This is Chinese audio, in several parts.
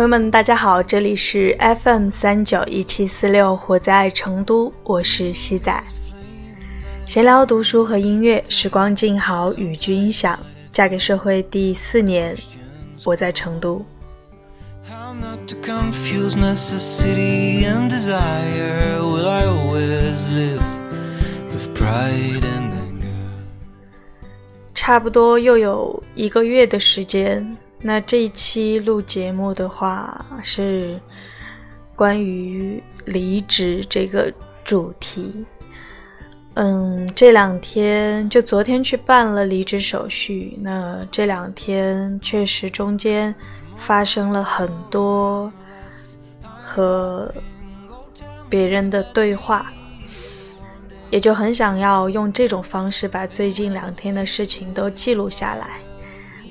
朋友们，大家好，这里是 FM 三九一七四六，活在成都，我是西仔。闲聊、读书和音乐，时光静好，与君享。嫁给社会第四年，我在成都。差不多又有一个月的时间。那这一期录节目的话，是关于离职这个主题。嗯，这两天就昨天去办了离职手续。那这两天确实中间发生了很多和别人的对话，也就很想要用这种方式把最近两天的事情都记录下来。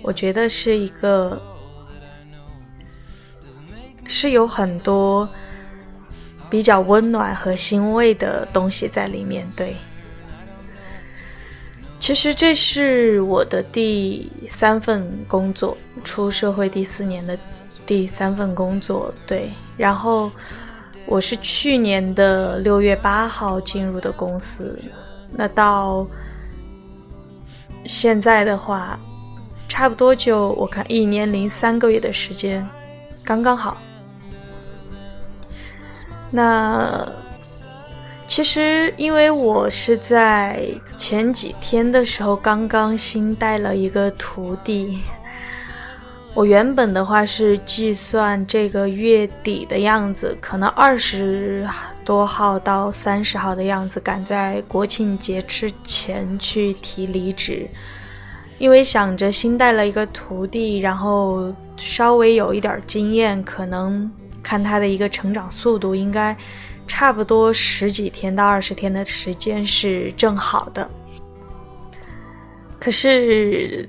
我觉得是一个，是有很多比较温暖和欣慰的东西在里面。对，其实这是我的第三份工作，出社会第四年的第三份工作。对，然后我是去年的六月八号进入的公司，那到现在的话。差不多就我看一年零三个月的时间，刚刚好。那其实因为我是在前几天的时候刚刚新带了一个徒弟，我原本的话是计算这个月底的样子，可能二十多号到三十号的样子，赶在国庆节之前去提离职。因为想着新带了一个徒弟，然后稍微有一点经验，可能看他的一个成长速度，应该差不多十几天到二十天的时间是正好的。可是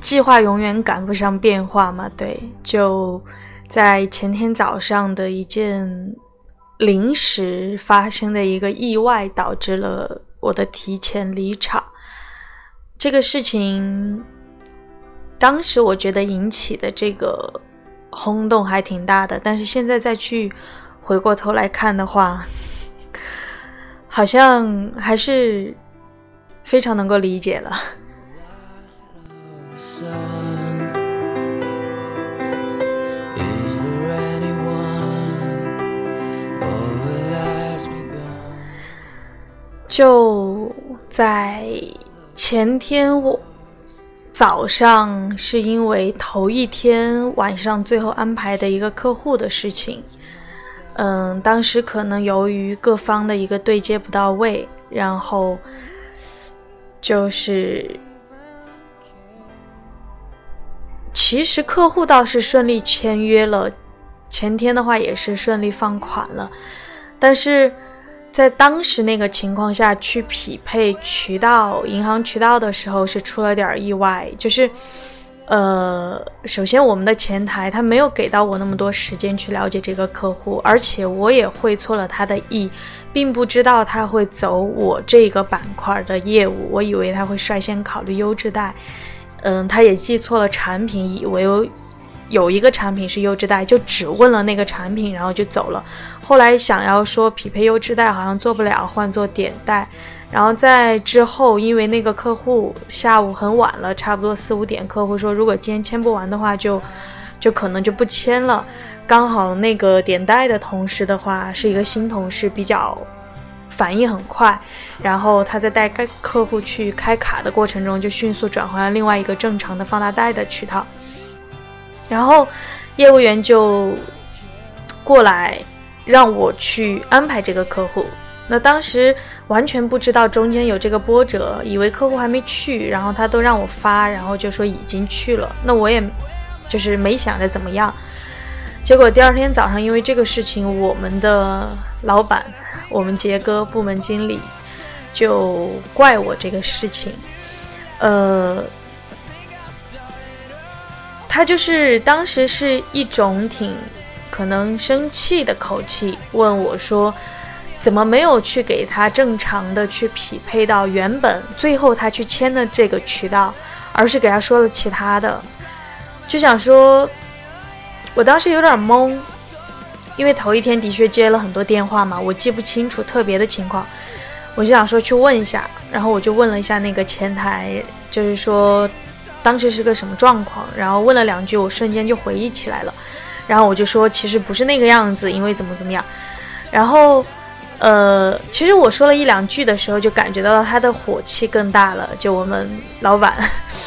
计划永远赶不上变化嘛，对，就在前天早上的一件临时发生的一个意外，导致了我的提前离场。这个事情，当时我觉得引起的这个轰动还挺大的，但是现在再去回过头来看的话，好像还是非常能够理解了。就在。前天我早上是因为头一天晚上最后安排的一个客户的事情，嗯，当时可能由于各方的一个对接不到位，然后就是其实客户倒是顺利签约了，前天的话也是顺利放款了，但是。在当时那个情况下去匹配渠道、银行渠道的时候，是出了点意外。就是，呃，首先我们的前台他没有给到我那么多时间去了解这个客户，而且我也会错了他的意，并不知道他会走我这个板块的业务。我以为他会率先考虑优质贷，嗯，他也记错了产品，以为。有一个产品是优质贷，就只问了那个产品，然后就走了。后来想要说匹配优质贷，好像做不了，换做点贷。然后在之后，因为那个客户下午很晚了，差不多四五点，客户说如果今天签不完的话，就就可能就不签了。刚好那个点贷的同事的话是一个新同事，比较反应很快，然后他在带客户去开卡的过程中，就迅速转换了另外一个正常的放大贷的渠道。然后，业务员就过来让我去安排这个客户。那当时完全不知道中间有这个波折，以为客户还没去，然后他都让我发，然后就说已经去了。那我也就是没想着怎么样。结果第二天早上，因为这个事情，我们的老板，我们杰哥部门经理就怪我这个事情，呃。他就是当时是一种挺可能生气的口气问我说：“怎么没有去给他正常的去匹配到原本最后他去签的这个渠道，而是给他说了其他的？”就想说，我当时有点懵，因为头一天的确接了很多电话嘛，我记不清楚特别的情况，我就想说去问一下，然后我就问了一下那个前台，就是说当时是个什么状况，然后问了两句，我瞬间就回忆起来了，然后我就说其实不是那个样子，因为怎么怎么样，然后呃，其实我说了一两句的时候，就感觉到他的火气更大了，就我们老板，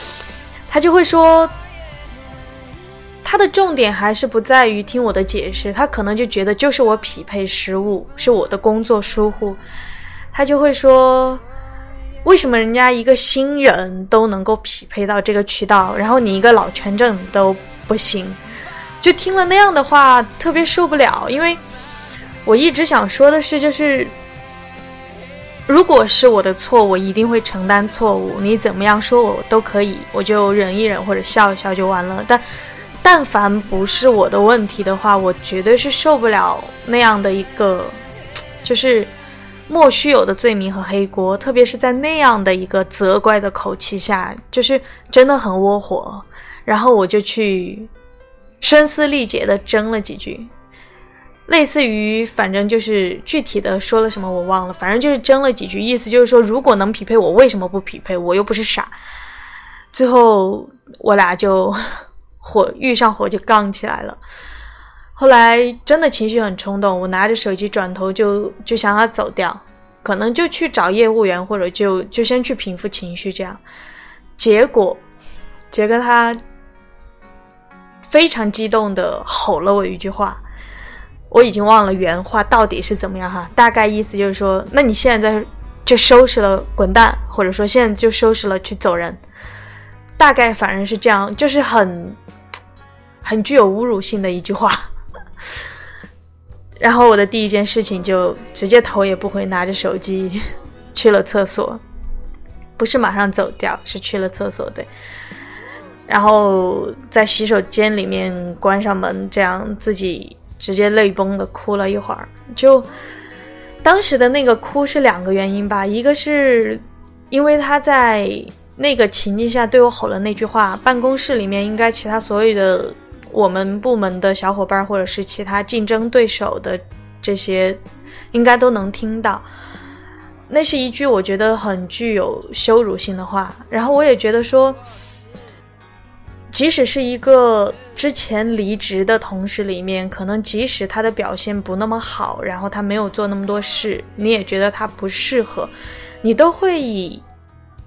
他就会说。他的重点还是不在于听我的解释，他可能就觉得就是我匹配失误，是我的工作疏忽，他就会说，为什么人家一个新人都能够匹配到这个渠道，然后你一个老权证都不行？就听了那样的话，特别受不了。因为我一直想说的是，就是如果是我的错，我一定会承担错误。你怎么样说我都可以，我就忍一忍或者笑一笑就完了。但但凡不是我的问题的话，我绝对是受不了那样的一个，就是莫须有的罪名和黑锅，特别是在那样的一个责怪的口气下，就是真的很窝火。然后我就去声嘶力竭的争了几句，类似于反正就是具体的说了什么我忘了，反正就是争了几句，意思就是说如果能匹配我，为什么不匹配？我又不是傻。最后我俩就。火遇上火就杠起来了，后来真的情绪很冲动，我拿着手机转头就就想要走掉，可能就去找业务员或者就就先去平复情绪这样。结果杰哥他非常激动的吼了我一句话，我已经忘了原话到底是怎么样哈，大概意思就是说，那你现在就收拾了滚蛋，或者说现在就收拾了去走人，大概反正是这样，就是很。很具有侮辱性的一句话，然后我的第一件事情就直接头也不回拿着手机去了厕所，不是马上走掉，是去了厕所对，然后在洗手间里面关上门，这样自己直接泪崩的哭了一会儿。就当时的那个哭是两个原因吧，一个是因为他在那个情境下对我吼了那句话，办公室里面应该其他所有的。我们部门的小伙伴，或者是其他竞争对手的这些，应该都能听到。那是一句我觉得很具有羞辱性的话。然后我也觉得说，即使是一个之前离职的同事里面，可能即使他的表现不那么好，然后他没有做那么多事，你也觉得他不适合，你都会以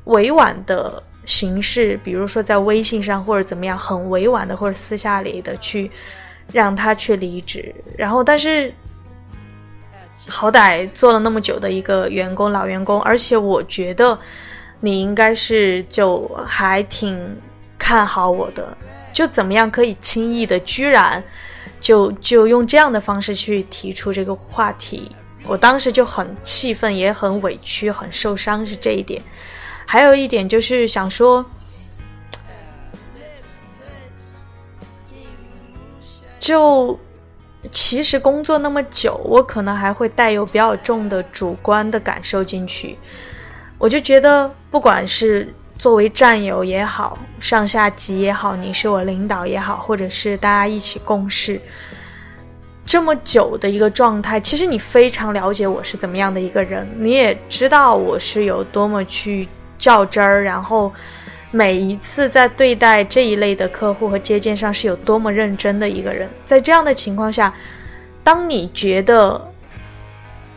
委婉的。形式，比如说在微信上或者怎么样，很委婉的或者私下里的去让他去离职，然后但是好歹做了那么久的一个员工老员工，而且我觉得你应该是就还挺看好我的，就怎么样可以轻易的居然就就用这样的方式去提出这个话题，我当时就很气愤，也很委屈，很受伤，是这一点。还有一点就是想说，就其实工作那么久，我可能还会带有比较重的主观的感受进去。我就觉得，不管是作为战友也好，上下级也好，你是我领导也好，或者是大家一起共事这么久的一个状态，其实你非常了解我是怎么样的一个人，你也知道我是有多么去。较真儿，然后每一次在对待这一类的客户和接见上是有多么认真的一个人。在这样的情况下，当你觉得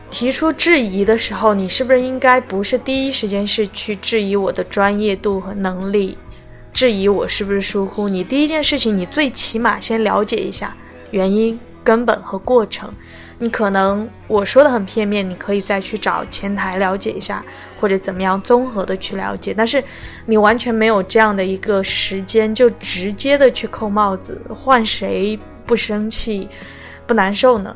提出质疑的时候，你是不是应该不是第一时间是去质疑我的专业度和能力，质疑我是不是疏忽？你第一件事情，你最起码先了解一下原因、根本和过程。你可能我说的很片面，你可以再去找前台了解一下，或者怎么样综合的去了解。但是你完全没有这样的一个时间，就直接的去扣帽子，换谁不生气、不难受呢？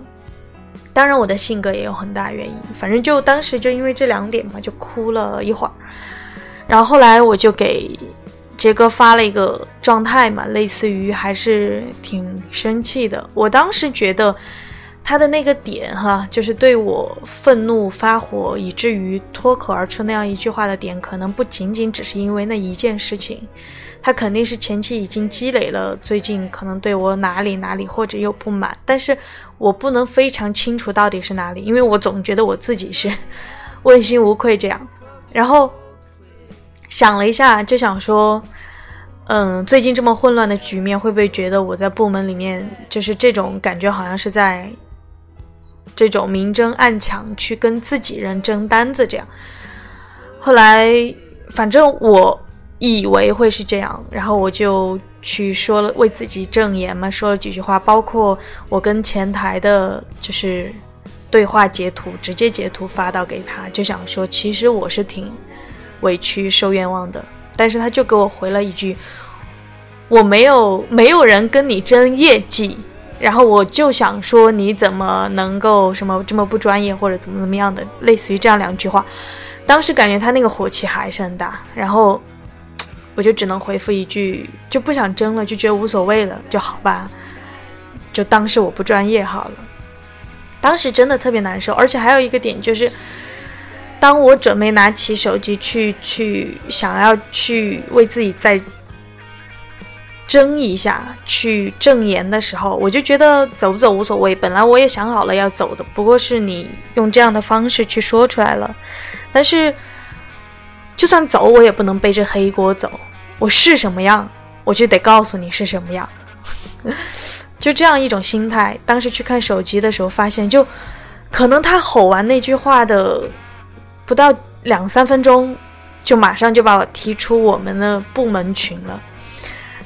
当然，我的性格也有很大原因。反正就当时就因为这两点嘛，就哭了一会儿。然后后来我就给杰哥发了一个状态嘛，类似于还是挺生气的。我当时觉得。他的那个点哈，就是对我愤怒发火，以至于脱口而出那样一句话的点，可能不仅仅只是因为那一件事情，他肯定是前期已经积累了，最近可能对我哪里哪里或者又不满，但是我不能非常清楚到底是哪里，因为我总觉得我自己是 问心无愧这样，然后想了一下，就想说。嗯，最近这么混乱的局面，会不会觉得我在部门里面就是这种感觉，好像是在这种明争暗抢，去跟自己人争单子这样？后来，反正我以为会是这样，然后我就去说了，为自己证言嘛，说了几句话，包括我跟前台的，就是对话截图，直接截图发到给他，就想说，其实我是挺委屈、受冤枉的。但是他就给我回了一句：“我没有没有人跟你争业绩，然后我就想说你怎么能够什么这么不专业或者怎么怎么样的，类似于这样两句话。当时感觉他那个火气还是很大，然后 我就只能回复一句，就不想争了，就觉得无所谓了，就好吧，就当是我不专业好了。当时真的特别难受，而且还有一个点就是。”当我准备拿起手机去去想要去为自己再争一下去证言的时候，我就觉得走不走无所谓。本来我也想好了要走的，不过是你用这样的方式去说出来了。但是就算走，我也不能背着黑锅走。我是什么样，我就得告诉你是什么样。就这样一种心态。当时去看手机的时候，发现就可能他吼完那句话的。不到两三分钟，就马上就把我踢出我们的部门群了，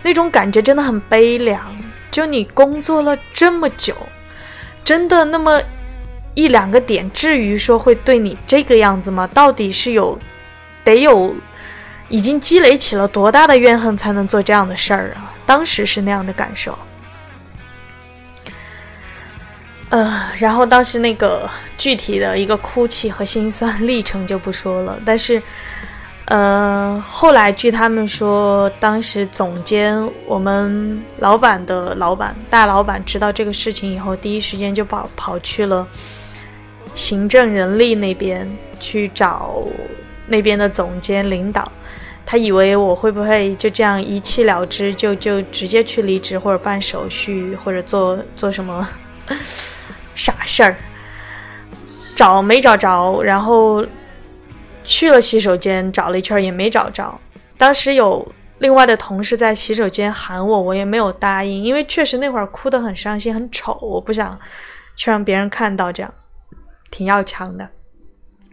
那种感觉真的很悲凉。就你工作了这么久，真的那么一两个点，至于说会对你这个样子吗？到底是有得有已经积累起了多大的怨恨才能做这样的事儿啊？当时是那样的感受。呃，然后当时那个具体的一个哭泣和心酸历程就不说了，但是，呃，后来据他们说，当时总监我们老板的老板大老板知道这个事情以后，第一时间就跑跑去了行政人力那边去找那边的总监领导，他以为我会不会就这样一气了之，就就直接去离职或者办手续或者做做什么。傻事儿，找没找着，然后去了洗手间找了一圈也没找着。当时有另外的同事在洗手间喊我，我也没有答应，因为确实那会儿哭得很伤心、很丑，我不想去让别人看到，这样挺要强的。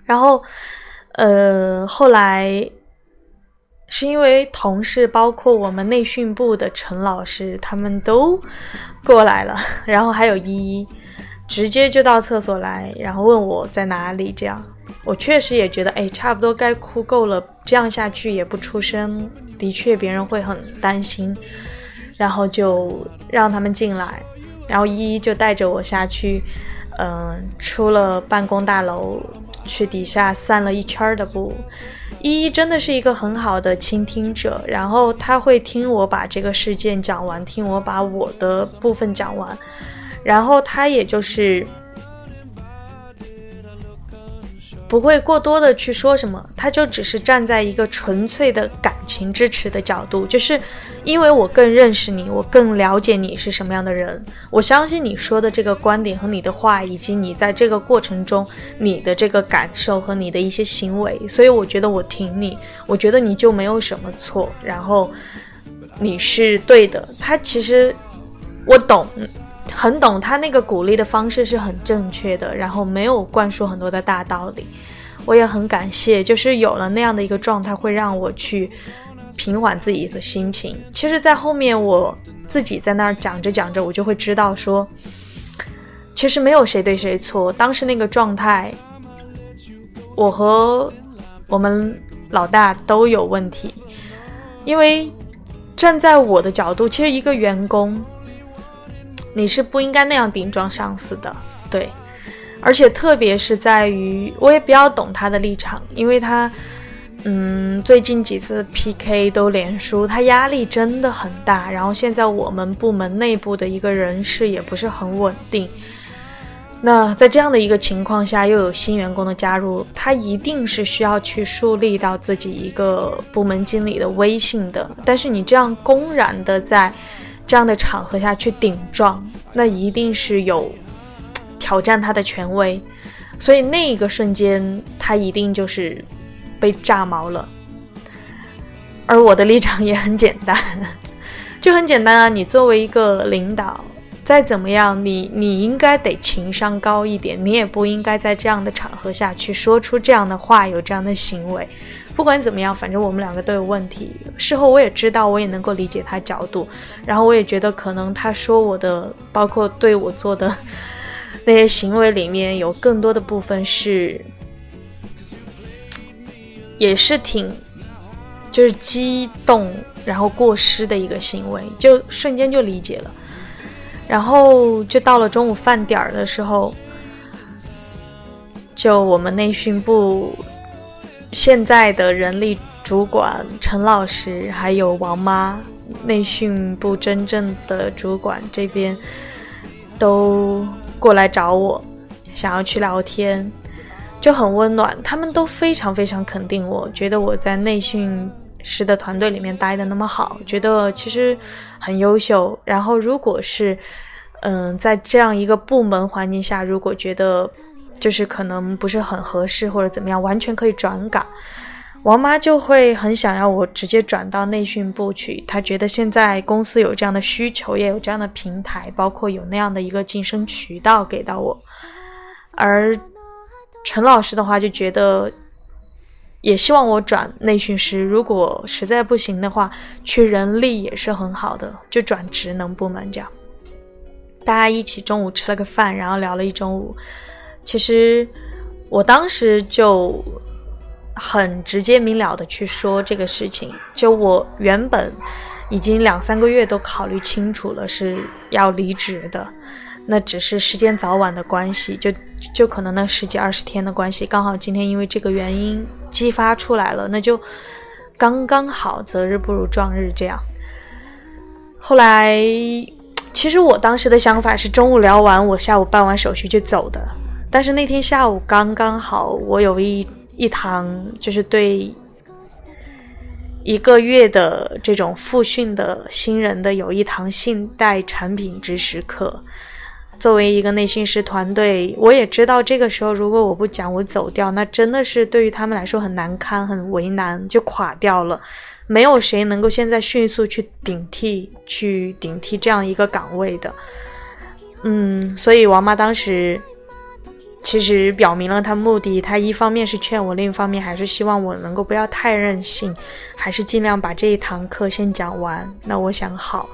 然后，呃，后来是因为同事，包括我们内训部的陈老师，他们都过来了，然后还有依依。直接就到厕所来，然后问我在哪里。这样，我确实也觉得，哎，差不多该哭够了。这样下去也不出声，的确别人会很担心。然后就让他们进来，然后依依就带着我下去，嗯，出了办公大楼，去底下散了一圈的步。依依真的是一个很好的倾听者，然后他会听我把这个事件讲完，听我把我的部分讲完。然后他也就是不会过多的去说什么，他就只是站在一个纯粹的感情支持的角度，就是因为我更认识你，我更了解你是什么样的人，我相信你说的这个观点和你的话，以及你在这个过程中你的这个感受和你的一些行为，所以我觉得我挺你，我觉得你就没有什么错，然后你是对的。他其实我懂。很懂他那个鼓励的方式是很正确的，然后没有灌输很多的大道理。我也很感谢，就是有了那样的一个状态，会让我去平缓自己的心情。其实，在后面我自己在那儿讲着讲着，我就会知道说，其实没有谁对谁错。当时那个状态，我和我们老大都有问题，因为站在我的角度，其实一个员工。你是不应该那样顶撞上司的，对，而且特别是在于，我也比较懂他的立场，因为他，嗯，最近几次 PK 都连输，他压力真的很大。然后现在我们部门内部的一个人事也不是很稳定，那在这样的一个情况下，又有新员工的加入，他一定是需要去树立到自己一个部门经理的威信的。但是你这样公然的在这样的场合下去顶撞，那一定是有挑战他的权威。所以那一个瞬间，他一定就是被炸毛了。而我的立场也很简单，就很简单啊！你作为一个领导。再怎么样，你你应该得情商高一点，你也不应该在这样的场合下去说出这样的话，有这样的行为。不管怎么样，反正我们两个都有问题。事后我也知道，我也能够理解他角度，然后我也觉得可能他说我的，包括对我做的那些行为里面有更多的部分是，也是挺就是激动然后过失的一个行为，就瞬间就理解了。然后就到了中午饭点儿的时候，就我们内训部现在的人力主管陈老师，还有王妈，内训部真正的主管这边都过来找我，想要去聊天，就很温暖。他们都非常非常肯定我，觉得我在内训师的团队里面待的那么好，觉得其实很优秀。然后如果是嗯，在这样一个部门环境下，如果觉得就是可能不是很合适或者怎么样，完全可以转岗。王妈就会很想要我直接转到内训部去，她觉得现在公司有这样的需求，也有这样的平台，包括有那样的一个晋升渠道给到我。而陈老师的话就觉得，也希望我转内训师，如果实在不行的话，去人力也是很好的，就转职能部门这样。大家一起中午吃了个饭，然后聊了一中午。其实我当时就很直接明了的去说这个事情。就我原本已经两三个月都考虑清楚了是要离职的，那只是时间早晚的关系，就就可能那十几二十天的关系，刚好今天因为这个原因激发出来了，那就刚刚好，择日不如撞日这样。后来。其实我当时的想法是中午聊完，我下午办完手续就走的。但是那天下午刚刚好，我有一一堂就是对一个月的这种复训的新人的有一堂信贷产品知识课。作为一个内训师团队，我也知道这个时候如果我不讲，我走掉，那真的是对于他们来说很难堪、很为难，就垮掉了。没有谁能够现在迅速去顶替、去顶替这样一个岗位的，嗯，所以王妈当时其实表明了他目的，他一方面是劝我，另一方面还是希望我能够不要太任性，还是尽量把这一堂课先讲完。那我想好，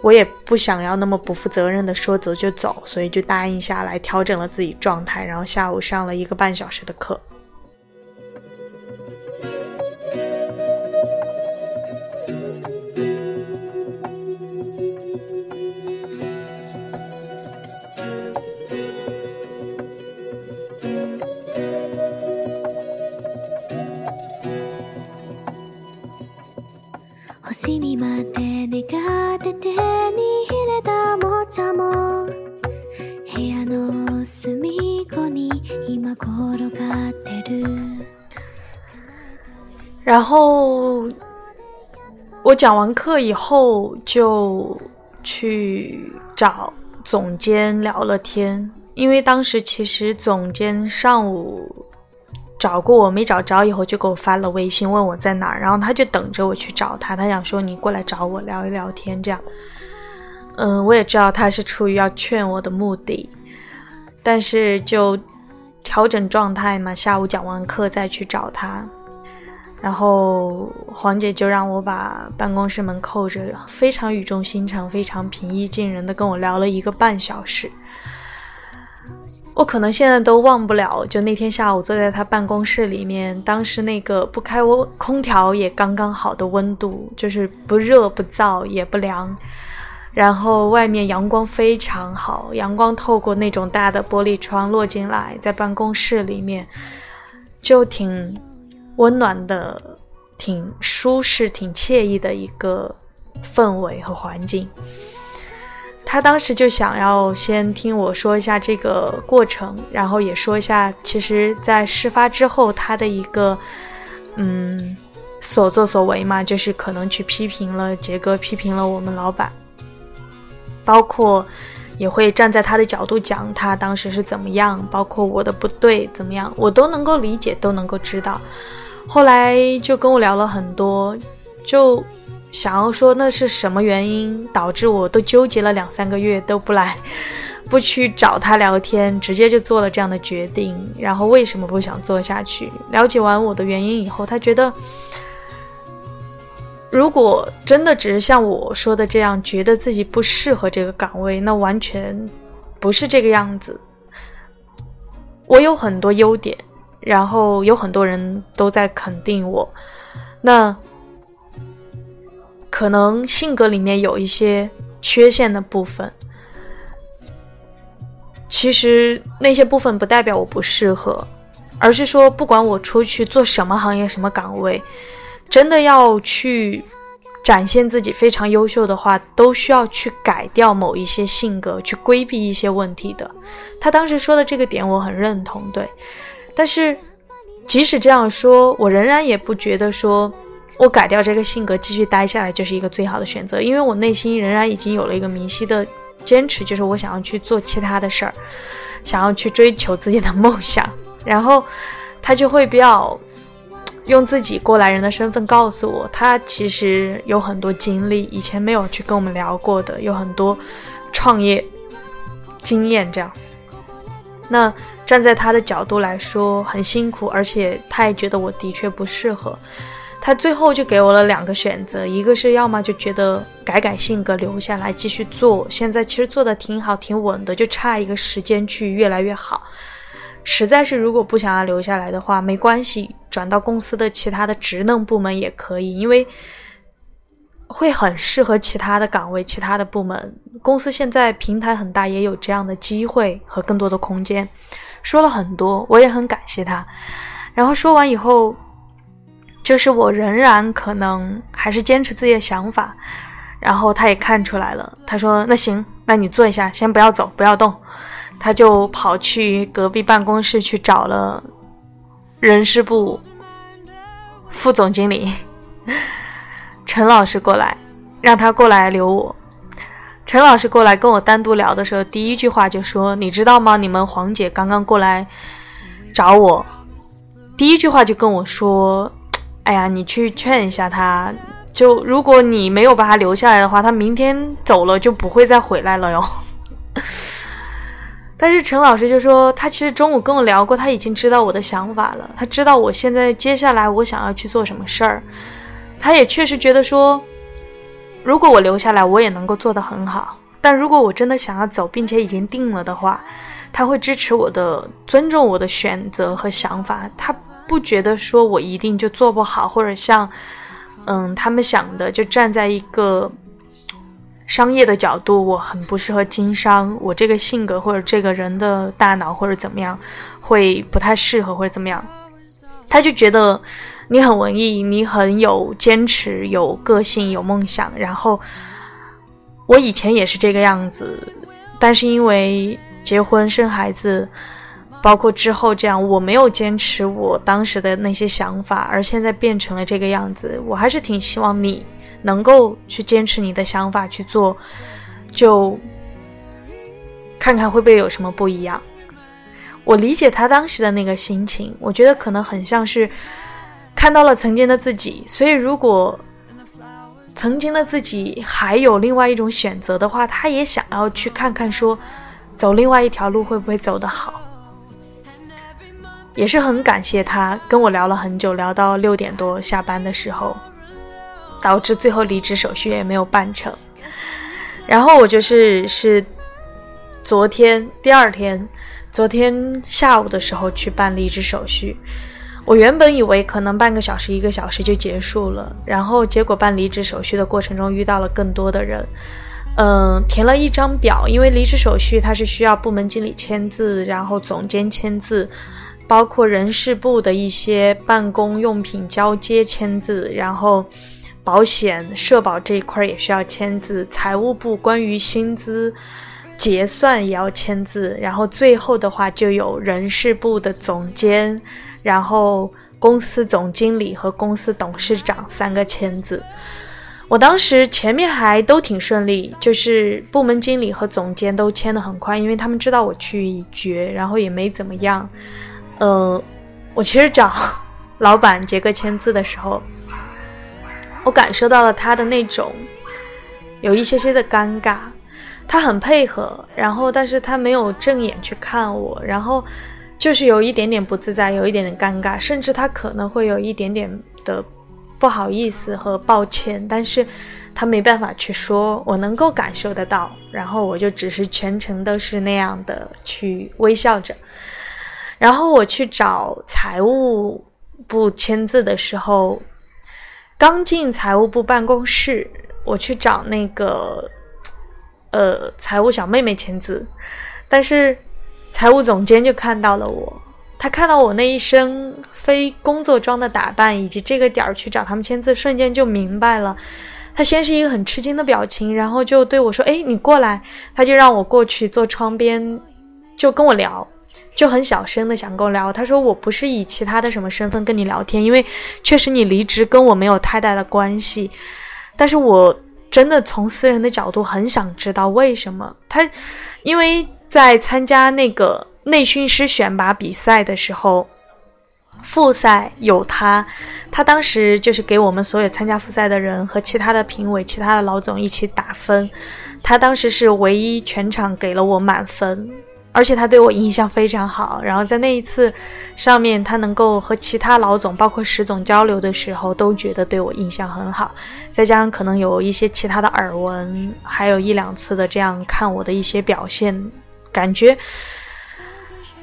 我也不想要那么不负责任的说走就走，所以就答应下来，调整了自己状态，然后下午上了一个半小时的课。然后我讲完课以后，就去找总监聊了天，因为当时其实总监上午。找过我没找着，以后就给我发了微信问我在哪儿，然后他就等着我去找他，他想说你过来找我聊一聊天这样。嗯，我也知道他是出于要劝我的目的，但是就调整状态嘛，下午讲完课再去找他。然后黄姐就让我把办公室门扣着，非常语重心长、非常平易近人的跟我聊了一个半小时。我可能现在都忘不了，就那天下午坐在他办公室里面，当时那个不开温空调也刚刚好的温度，就是不热不燥也不凉，然后外面阳光非常好，阳光透过那种大的玻璃窗落进来，在办公室里面就挺温暖的，挺舒适、挺惬意的一个氛围和环境。他当时就想要先听我说一下这个过程，然后也说一下，其实，在事发之后他的一个嗯所作所为嘛，就是可能去批评了杰哥，批评了我们老板，包括也会站在他的角度讲他当时是怎么样，包括我的不对怎么样，我都能够理解，都能够知道。后来就跟我聊了很多，就。想要说那是什么原因导致我都纠结了两三个月都不来，不去找他聊天，直接就做了这样的决定。然后为什么不想做下去？了解完我的原因以后，他觉得，如果真的只是像我说的这样，觉得自己不适合这个岗位，那完全不是这个样子。我有很多优点，然后有很多人都在肯定我，那。可能性格里面有一些缺陷的部分，其实那些部分不代表我不适合，而是说不管我出去做什么行业、什么岗位，真的要去展现自己非常优秀的话，都需要去改掉某一些性格，去规避一些问题的。他当时说的这个点我很认同，对。但是即使这样说，我仍然也不觉得说。我改掉这个性格，继续待下来就是一个最好的选择，因为我内心仍然已经有了一个明晰的坚持，就是我想要去做其他的事儿，想要去追求自己的梦想。然后他就会比较用自己过来人的身份告诉我，他其实有很多经历，以前没有去跟我们聊过的，有很多创业经验。这样，那站在他的角度来说，很辛苦，而且他也觉得我的确不适合。他最后就给我了两个选择，一个是要么就觉得改改性格留下来继续做，现在其实做的挺好挺稳的，就差一个时间去越来越好。实在是如果不想要留下来的话，没关系，转到公司的其他的职能部门也可以，因为会很适合其他的岗位、其他的部门。公司现在平台很大，也有这样的机会和更多的空间。说了很多，我也很感谢他。然后说完以后。就是我仍然可能还是坚持自己的想法，然后他也看出来了，他说：“那行，那你坐一下，先不要走，不要动。”他就跑去隔壁办公室去找了人事部副总经理 陈老师过来，让他过来留我。陈老师过来跟我单独聊的时候，第一句话就说：“你知道吗？你们黄姐刚刚过来找我，第一句话就跟我说。”哎呀，你去劝一下他，就如果你没有把他留下来的话，他明天走了就不会再回来了哟。但是陈老师就说，他其实中午跟我聊过，他已经知道我的想法了，他知道我现在接下来我想要去做什么事儿，他也确实觉得说，如果我留下来，我也能够做得很好。但如果我真的想要走，并且已经定了的话，他会支持我的，尊重我的选择和想法，他。不觉得说我一定就做不好，或者像，嗯，他们想的就站在一个商业的角度，我很不适合经商，我这个性格或者这个人的大脑或者怎么样，会不太适合或者怎么样，他就觉得你很文艺，你很有坚持、有个性、有梦想。然后我以前也是这个样子，但是因为结婚生孩子。包括之后这样，我没有坚持我当时的那些想法，而现在变成了这个样子。我还是挺希望你能够去坚持你的想法去做，就看看会不会有什么不一样。我理解他当时的那个心情，我觉得可能很像是看到了曾经的自己。所以，如果曾经的自己还有另外一种选择的话，他也想要去看看，说走另外一条路会不会走得好。也是很感谢他跟我聊了很久，聊到六点多下班的时候，导致最后离职手续也没有办成。然后我就是是昨天第二天，昨天下午的时候去办离职手续。我原本以为可能半个小时一个小时就结束了，然后结果办离职手续的过程中遇到了更多的人，嗯，填了一张表，因为离职手续它是需要部门经理签字，然后总监签字。包括人事部的一些办公用品交接签字，然后保险、社保这一块也需要签字，财务部关于薪资结算也要签字，然后最后的话就有人事部的总监，然后公司总经理和公司董事长三个签字。我当时前面还都挺顺利，就是部门经理和总监都签的很快，因为他们知道我去已决，然后也没怎么样。呃，我其实找老板杰克签字的时候，我感受到了他的那种有一些些的尴尬，他很配合，然后但是他没有正眼去看我，然后就是有一点点不自在，有一点点尴尬，甚至他可能会有一点点的。不好意思和抱歉，但是他没办法去说，我能够感受得到，然后我就只是全程都是那样的去微笑着。然后我去找财务部签字的时候，刚进财务部办公室，我去找那个呃财务小妹妹签字，但是财务总监就看到了我。他看到我那一身非工作装的打扮，以及这个点儿去找他们签字，瞬间就明白了。他先是一个很吃惊的表情，然后就对我说：“哎，你过来。”他就让我过去坐窗边，就跟我聊，就很小声的想跟我聊。他说：“我不是以其他的什么身份跟你聊天，因为确实你离职跟我没有太大的关系，但是我真的从私人的角度很想知道为什么他，因为在参加那个。”内训师选拔比赛的时候，复赛有他，他当时就是给我们所有参加复赛的人和其他的评委、其他的老总一起打分，他当时是唯一全场给了我满分，而且他对我印象非常好。然后在那一次上面，他能够和其他老总，包括石总交流的时候，都觉得对我印象很好。再加上可能有一些其他的耳闻，还有一两次的这样看我的一些表现，感觉。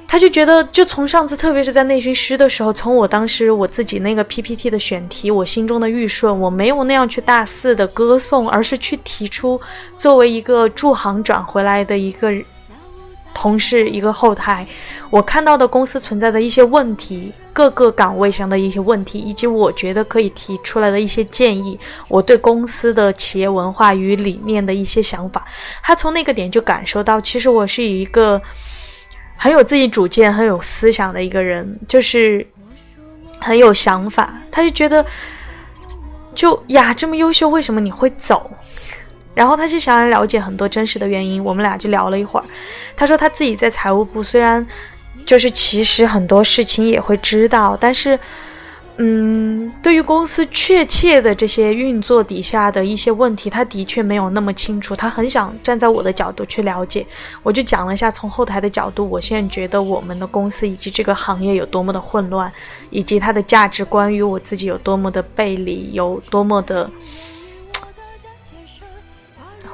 他就觉得，就从上次，特别是在内训师的时候，从我当时我自己那个 PPT 的选题，我心中的预顺，我没有那样去大肆的歌颂，而是去提出，作为一个驻行转回来的一个同事，一个后台，我看到的公司存在的一些问题，各个岗位上的一些问题，以及我觉得可以提出来的一些建议，我对公司的企业文化与理念的一些想法，他从那个点就感受到，其实我是一个。很有自己主见、很有思想的一个人，就是很有想法。他就觉得，就呀这么优秀，为什么你会走？然后他就想要了解很多真实的原因。我们俩就聊了一会儿。他说他自己在财务部，虽然就是其实很多事情也会知道，但是。嗯，对于公司确切的这些运作底下的一些问题，他的确没有那么清楚。他很想站在我的角度去了解，我就讲了一下从后台的角度，我现在觉得我们的公司以及这个行业有多么的混乱，以及它的价值观与我自己有多么的背离，有多么的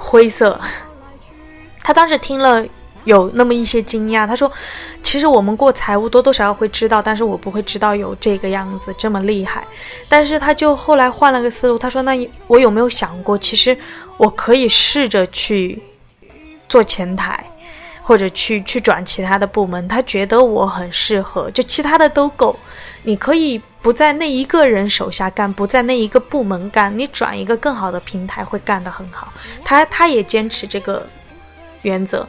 灰色。他当时听了。有那么一些惊讶，他说：“其实我们过财务多多少少会知道，但是我不会知道有这个样子这么厉害。”但是他就后来换了个思路，他说：“那我有没有想过，其实我可以试着去做前台，或者去去转其他的部门？他觉得我很适合，就其他的都够。你可以不在那一个人手下干，不在那一个部门干，你转一个更好的平台会干得很好。”他他也坚持这个原则。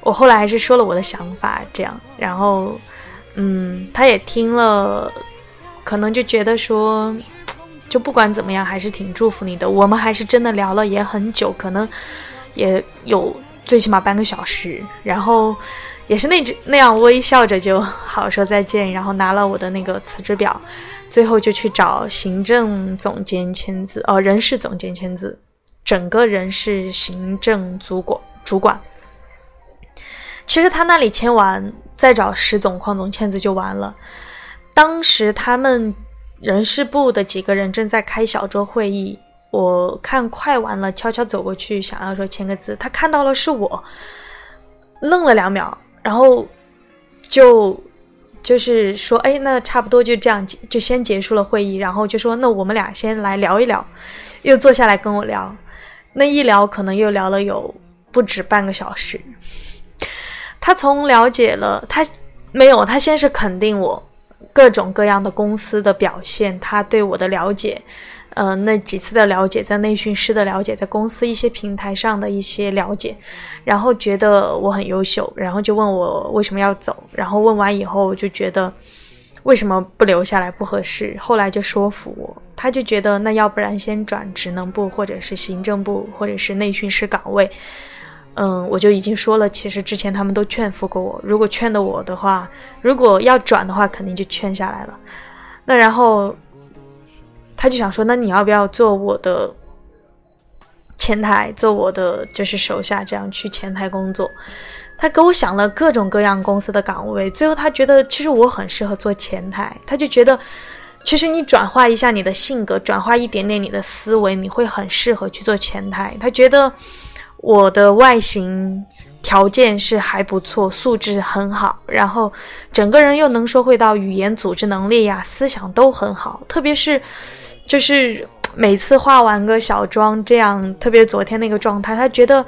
我后来还是说了我的想法，这样，然后，嗯，他也听了，可能就觉得说，就不管怎么样，还是挺祝福你的。我们还是真的聊了也很久，可能也有最起码半个小时，然后也是那只那样微笑着就好说再见，然后拿了我的那个辞职表，最后就去找行政总监签字，哦，人事总监签字，整个人事行政主管主管。其实他那里签完，再找石总、邝总签字就完了。当时他们人事部的几个人正在开小桌会议，我看快完了，悄悄走过去，想要说签个字。他看到了是我，愣了两秒，然后就就是说：“哎，那差不多就这样，就先结束了会议。”然后就说：“那我们俩先来聊一聊。”又坐下来跟我聊，那一聊可能又聊了有不止半个小时。他从了解了他没有，他先是肯定我各种各样的公司的表现，他对我的了解，呃，那几次的了解，在内训师的了解，在公司一些平台上的一些了解，然后觉得我很优秀，然后就问我为什么要走，然后问完以后就觉得为什么不留下来不合适，后来就说服我，他就觉得那要不然先转职能部或者是行政部或者是内训师岗位，嗯，我就已经说了，其实之前他们都劝服过我，如果劝的我的话，如果要转的话，肯定就劝下来了，那然后。他就想说，那你要不要做我的前台，做我的就是手下，这样去前台工作？他给我想了各种各样公司的岗位，最后他觉得其实我很适合做前台。他就觉得，其实你转化一下你的性格，转化一点点你的思维，你会很适合去做前台。他觉得我的外形条件是还不错，素质很好，然后整个人又能说会道，语言组织能力呀，思想都很好，特别是。就是每次化完个小妆，这样特别昨天那个状态，他觉得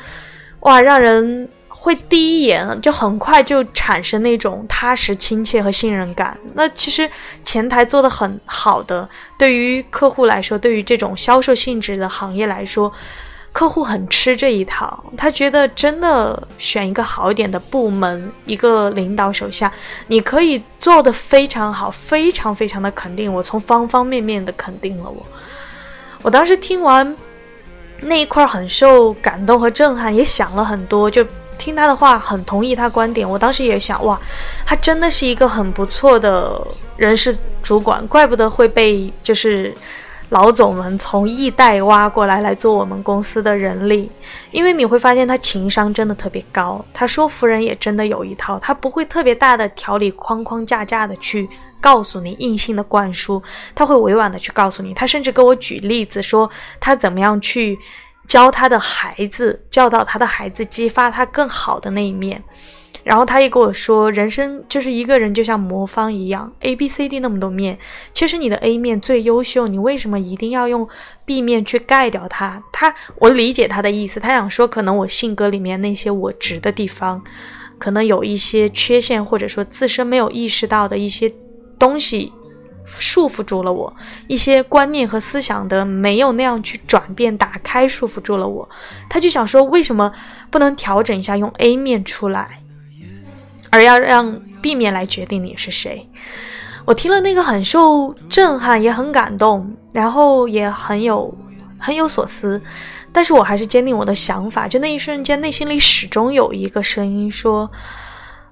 哇，让人会第一眼就很快就产生那种踏实、亲切和信任感。那其实前台做的很好的，对于客户来说，对于这种销售性质的行业来说。客户很吃这一套，他觉得真的选一个好一点的部门，一个领导手下，你可以做的非常好，非常非常的肯定我，从方方面面的肯定了我。我当时听完那一块很受感动和震撼，也想了很多，就听他的话，很同意他观点。我当时也想，哇，他真的是一个很不错的人事主管，怪不得会被就是。老总们从易代挖过来来做我们公司的人力，因为你会发现他情商真的特别高，他说服人也真的有一套，他不会特别大的条理框框架架的去告诉你硬性的灌输，他会委婉的去告诉你，他甚至给我举例子说他怎么样去教他的孩子，教导他的孩子，激发他更好的那一面。然后他也跟我说，人生就是一个人就像魔方一样，A B C D 那么多面，其实你的 A 面最优秀，你为什么一定要用 B 面去盖掉它？他，我理解他的意思，他想说，可能我性格里面那些我直的地方，可能有一些缺陷，或者说自身没有意识到的一些东西束缚住了我，一些观念和思想的没有那样去转变打开，束缚住了我。他就想说，为什么不能调整一下，用 A 面出来？而要让避免来决定你是谁，我听了那个很受震撼，也很感动，然后也很有很有所思，但是我还是坚定我的想法。就那一瞬间，内心里始终有一个声音说：“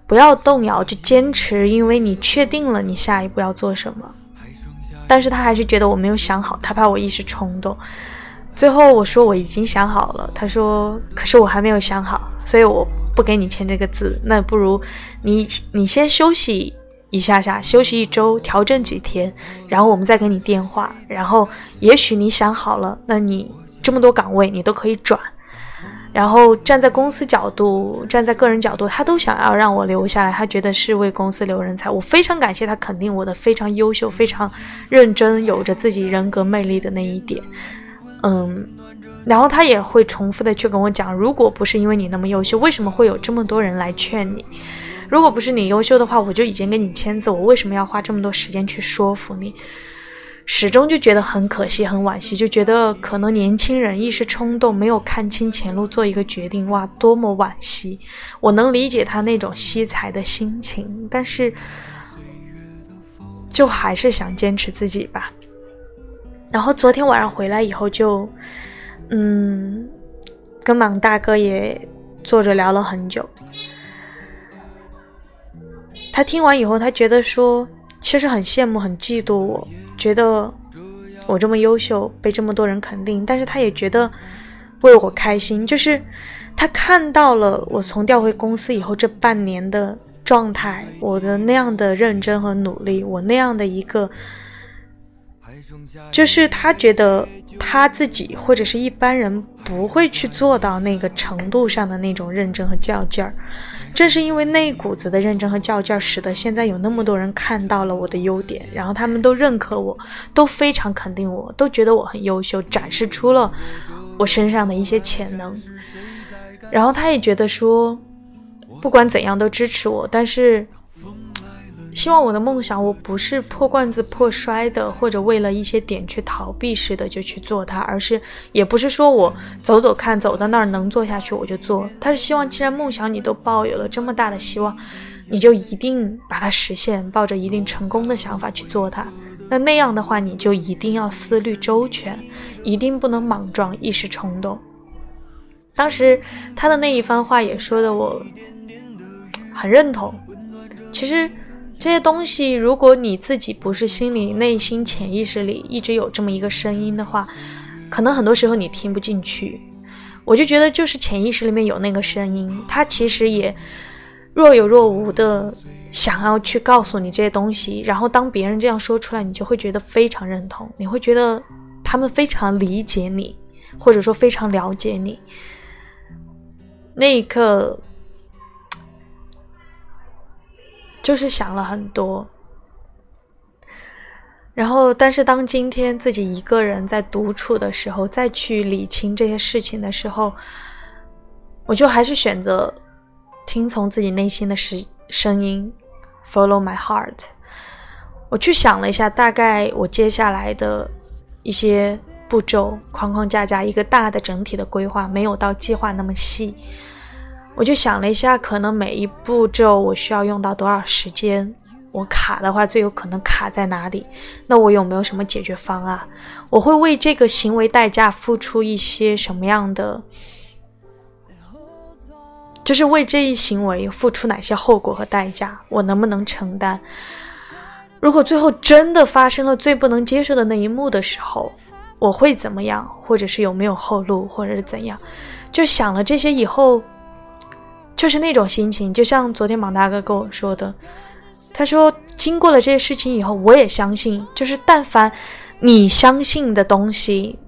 不要动摇，就坚持，因为你确定了你下一步要做什么。”但是他还是觉得我没有想好，他怕我一时冲动。最后我说我已经想好了，他说：“可是我还没有想好，所以我。”不给你签这个字，那不如你你先休息一下下，休息一周，调整几天，然后我们再给你电话。然后也许你想好了，那你这么多岗位你都可以转。然后站在公司角度，站在个人角度，他都想要让我留下来，他觉得是为公司留人才。我非常感谢他肯定我的非常优秀、非常认真、有着自己人格魅力的那一点。嗯。然后他也会重复的去跟我讲，如果不是因为你那么优秀，为什么会有这么多人来劝你？如果不是你优秀的话，我就已经给你签字，我为什么要花这么多时间去说服你？始终就觉得很可惜，很惋惜，就觉得可能年轻人一时冲动，没有看清前路，做一个决定，哇，多么惋惜！我能理解他那种惜才的心情，但是就还是想坚持自己吧。然后昨天晚上回来以后就。嗯，跟莽大哥也坐着聊了很久。他听完以后，他觉得说，其实很羡慕、很嫉妒我，觉得我这么优秀，被这么多人肯定。但是他也觉得为我开心，就是他看到了我从调回公司以后这半年的状态，我的那样的认真和努力，我那样的一个。就是他觉得他自己或者是一般人不会去做到那个程度上的那种认真和较劲儿，正是因为那一股子的认真和较劲儿，使得现在有那么多人看到了我的优点，然后他们都认可我，都非常肯定我，都觉得我很优秀，展示出了我身上的一些潜能。然后他也觉得说，不管怎样都支持我，但是。希望我的梦想，我不是破罐子破摔的，或者为了一些点去逃避似的就去做它，而是也不是说我走走看，走到那儿能做下去我就做。他是希望，既然梦想你都抱有了这么大的希望，你就一定把它实现，抱着一定成功的想法去做它。那那样的话，你就一定要思虑周全，一定不能莽撞一时冲动。当时他的那一番话也说的我很认同。其实。这些东西，如果你自己不是心里、内心、潜意识里一直有这么一个声音的话，可能很多时候你听不进去。我就觉得，就是潜意识里面有那个声音，它其实也若有若无的想要去告诉你这些东西。然后当别人这样说出来，你就会觉得非常认同，你会觉得他们非常理解你，或者说非常了解你。那一刻。就是想了很多，然后，但是当今天自己一个人在独处的时候，再去理清这些事情的时候，我就还是选择听从自己内心的声声音，follow my heart。我去想了一下，大概我接下来的一些步骤，框框架架，一个大的整体的规划，没有到计划那么细。我就想了一下，可能每一步骤我需要用到多少时间？我卡的话，最有可能卡在哪里？那我有没有什么解决方案？我会为这个行为代价付出一些什么样的？就是为这一行为付出哪些后果和代价？我能不能承担？如果最后真的发生了最不能接受的那一幕的时候，我会怎么样？或者是有没有后路，或者是怎样？就想了这些以后。就是那种心情，就像昨天莽大哥跟我说的，他说经过了这些事情以后，我也相信，就是但凡你相信的东西，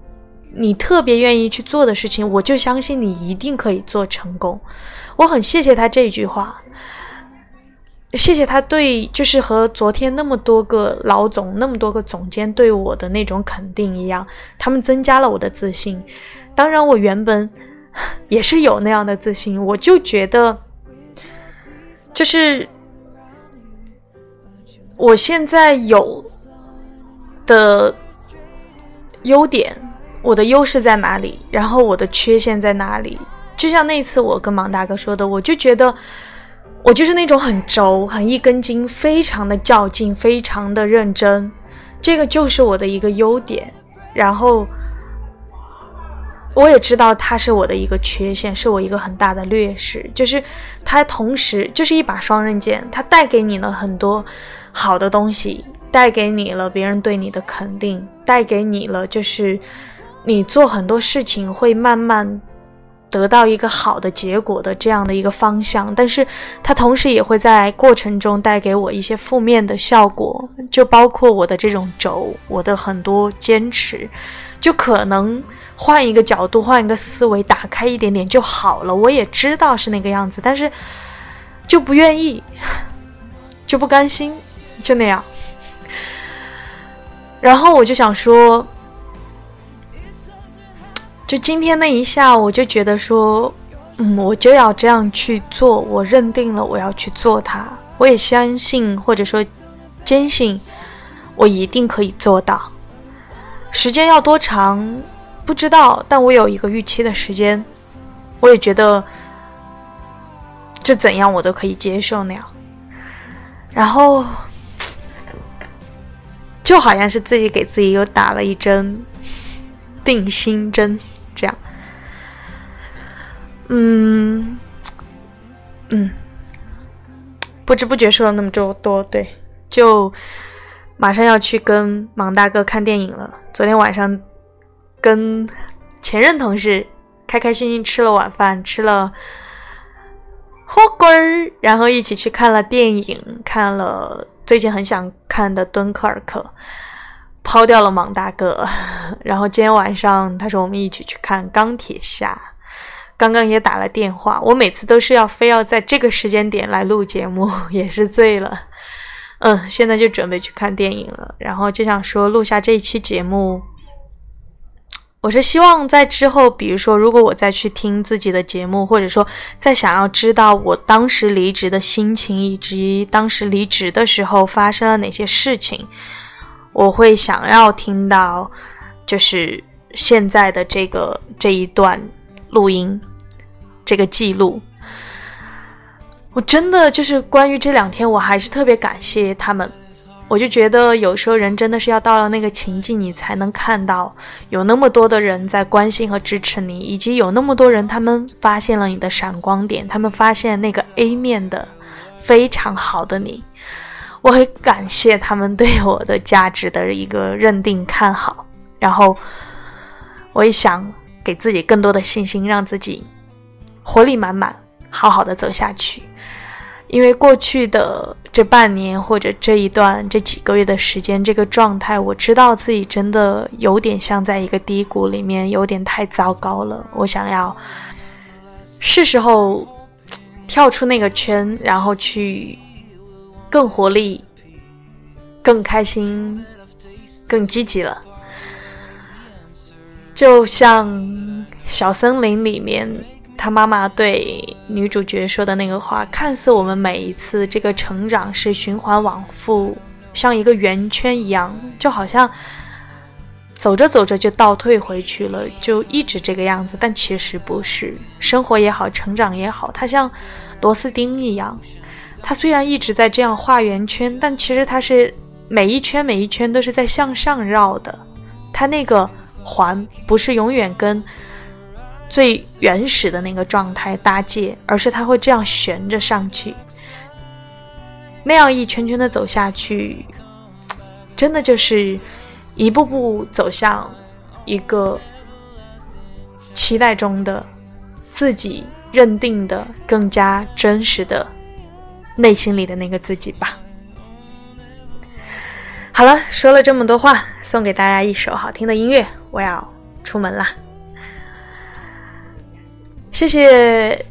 你特别愿意去做的事情，我就相信你一定可以做成功。我很谢谢他这句话，谢谢他对，就是和昨天那么多个老总、那么多个总监对我的那种肯定一样，他们增加了我的自信。当然，我原本。也是有那样的自信，我就觉得，就是我现在有的优点，我的优势在哪里，然后我的缺陷在哪里。就像那次我跟芒大哥说的，我就觉得我就是那种很轴、很一根筋、非常的较劲、非常的认真，这个就是我的一个优点。然后。我也知道它是我的一个缺陷，是我一个很大的劣势。就是它同时就是一把双刃剑，它带给你了很多好的东西，带给你了别人对你的肯定，带给你了就是你做很多事情会慢慢得到一个好的结果的这样的一个方向。但是它同时也会在过程中带给我一些负面的效果，就包括我的这种轴，我的很多坚持。就可能换一个角度，换一个思维，打开一点点就好了。我也知道是那个样子，但是就不愿意，就不甘心，就那样。然后我就想说，就今天那一下，我就觉得说，嗯，我就要这样去做。我认定了我要去做它，我也相信或者说坚信，我一定可以做到。时间要多长，不知道，但我有一个预期的时间，我也觉得，这怎样我都可以接受那样。然后，就好像是自己给自己又打了一针定心针，这样。嗯嗯，不知不觉说了那么多多，对，就。马上要去跟芒大哥看电影了。昨天晚上跟前任同事开开心心吃了晚饭，吃了火锅儿，然后一起去看了电影，看了最近很想看的《敦刻尔克》，抛掉了芒大哥。然后今天晚上他说我们一起去看《钢铁侠》，刚刚也打了电话。我每次都是要非要在这个时间点来录节目，也是醉了。嗯，现在就准备去看电影了，然后就想说录下这一期节目，我是希望在之后，比如说，如果我再去听自己的节目，或者说再想要知道我当时离职的心情，以及当时离职的时候发生了哪些事情，我会想要听到，就是现在的这个这一段录音，这个记录。我真的就是关于这两天，我还是特别感谢他们。我就觉得有时候人真的是要到了那个情境，你才能看到有那么多的人在关心和支持你，以及有那么多人他们发现了你的闪光点，他们发现那个 A 面的非常好的你。我很感谢他们对我的价值的一个认定看好，然后我也想给自己更多的信心，让自己活力满满，好好的走下去。因为过去的这半年或者这一段这几个月的时间，这个状态，我知道自己真的有点像在一个低谷里面，有点太糟糕了。我想要是时候跳出那个圈，然后去更活力、更开心、更积极了。就像小森林里面。他妈妈对女主角说的那个话，看似我们每一次这个成长是循环往复，像一个圆圈一样，就好像走着走着就倒退回去了，就一直这个样子。但其实不是，生活也好，成长也好，它像螺丝钉一样，它虽然一直在这样画圆圈，但其实它是每一圈每一圈都是在向上绕的，它那个环不是永远跟。最原始的那个状态搭界，而是它会这样悬着上去，那样一圈圈的走下去，真的就是一步步走向一个期待中的自己认定的更加真实的内心里的那个自己吧。好了，说了这么多话，送给大家一首好听的音乐，我要出门啦。谢谢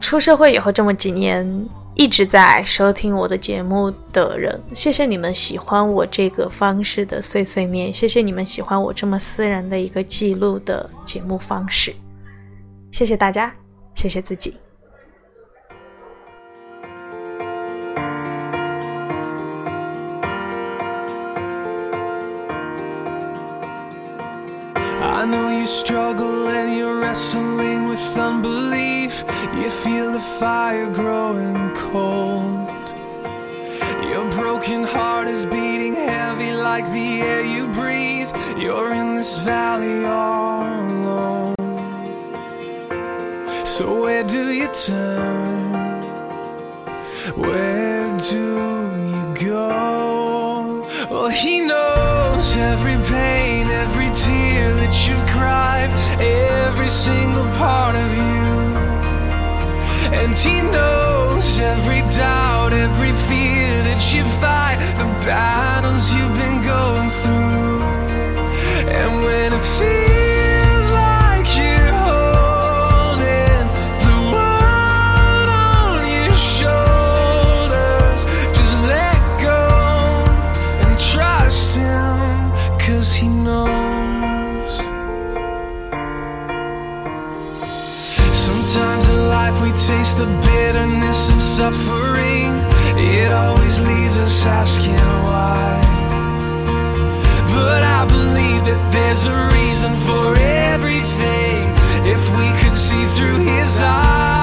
出社会以后这么几年一直在收听我的节目的人，谢谢你们喜欢我这个方式的碎碎念，谢谢你们喜欢我这么私人的一个记录的节目方式，谢谢大家，谢谢自己。I know you struggle and you're wrestling with unbelief. You feel the fire growing cold. Your broken heart is beating heavy like the air you breathe. You're in this valley all alone. So, where do you turn? Where do you go? Well, He knows every pain, every tear that you've cried, every single part of you. And He knows every doubt, every fear that you fight, the battles you've been going through. And when it feels taste the bitterness of suffering. It always leaves us asking why. But I believe that there's a reason for everything. If we could see through his eyes,